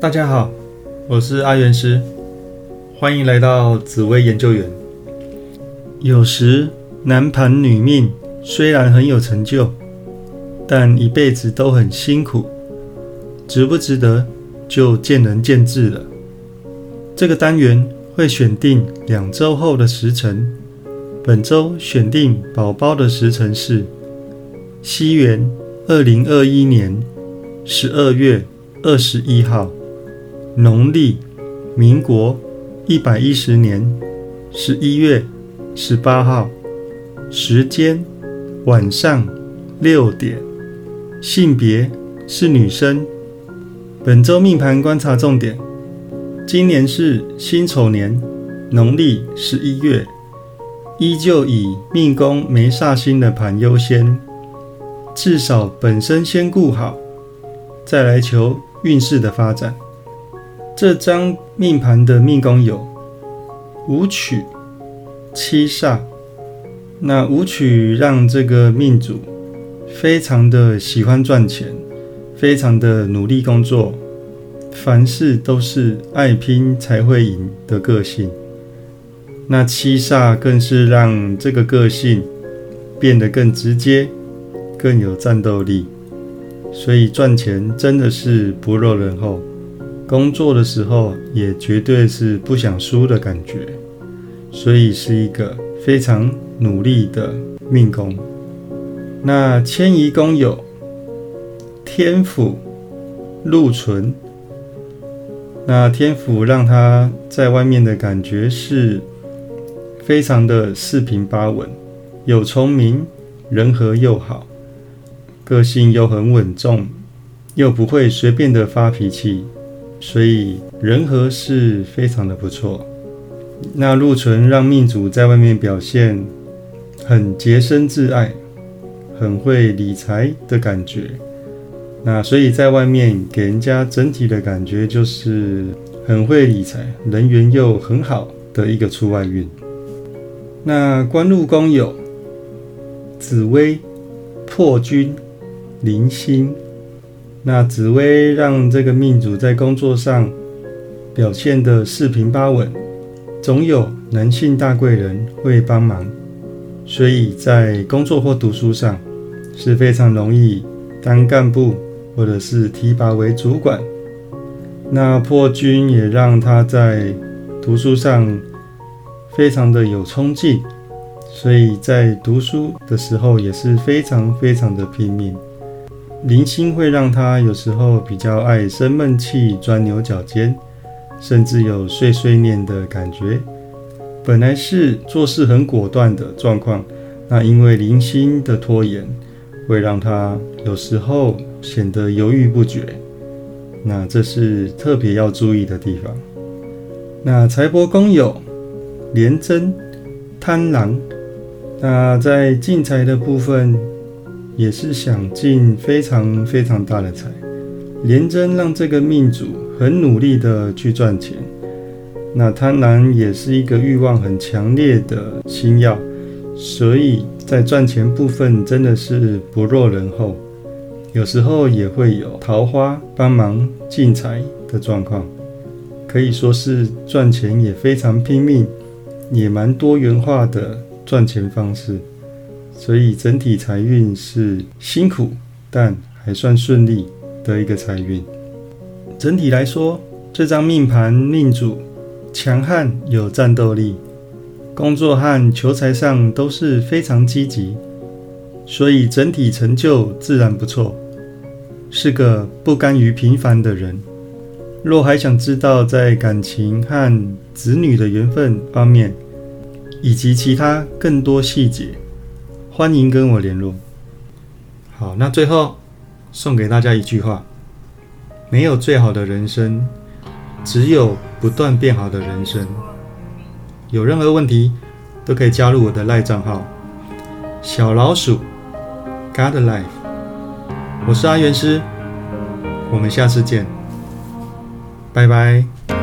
大家好，我是阿元师，欢迎来到紫薇研究员。有时男盘女命虽然很有成就，但一辈子都很辛苦，值不值得就见仁见智了。这个单元会选定两周后的时辰，本周选定宝宝的时辰是西元二零二一年十二月二十一号。农历民国一百一十年十一月十八号，时间晚上六点，性别是女生。本周命盘观察重点：今年是辛丑年，农历十一月，依旧以命宫没煞星的盘优先，至少本身先顾好，再来求运势的发展。这张命盘的命宫有武曲、七煞。那武曲让这个命主非常的喜欢赚钱，非常的努力工作，凡事都是爱拼才会赢的个性。那七煞更是让这个个性变得更直接，更有战斗力，所以赚钱真的是不落人后。工作的时候也绝对是不想输的感觉，所以是一个非常努力的命宫。那迁移宫有天府、禄存。那天府让他在外面的感觉是非常的四平八稳，又聪明，人和又好，个性又很稳重，又不会随便的发脾气。所以人和是非常的不错。那禄存让命主在外面表现很洁身自爱，很会理财的感觉。那所以在外面给人家整体的感觉就是很会理财，人缘又很好的一个出外运。那官禄宫有紫薇、破军、零星。那紫薇让这个命主在工作上表现的四平八稳，总有男性大贵人会帮忙，所以在工作或读书上是非常容易当干部或者是提拔为主管。那破军也让他在读书上非常的有冲劲，所以在读书的时候也是非常非常的拼命。零星会让他有时候比较爱生闷气、钻牛角尖，甚至有碎碎念的感觉。本来是做事很果断的状况，那因为零星的拖延，会让他有时候显得犹豫不决。那这是特别要注意的地方。那财帛宫有廉贞、贪狼，那在进财的部分。也是想进非常非常大的财，廉贞让这个命主很努力的去赚钱。那贪婪也是一个欲望很强烈的星耀，所以在赚钱部分真的是不落人后，有时候也会有桃花帮忙进财的状况，可以说是赚钱也非常拼命，也蛮多元化的赚钱方式。所以整体财运是辛苦，但还算顺利的一个财运。整体来说，这张命盘命主强悍有战斗力，工作和求财上都是非常积极，所以整体成就自然不错，是个不甘于平凡的人。若还想知道在感情和子女的缘分方面，以及其他更多细节。欢迎跟我联络。好，那最后送给大家一句话：没有最好的人生，只有不断变好的人生。有任何问题都可以加入我的赖账号小老鼠 God Life。我是阿元师，我们下次见，拜拜。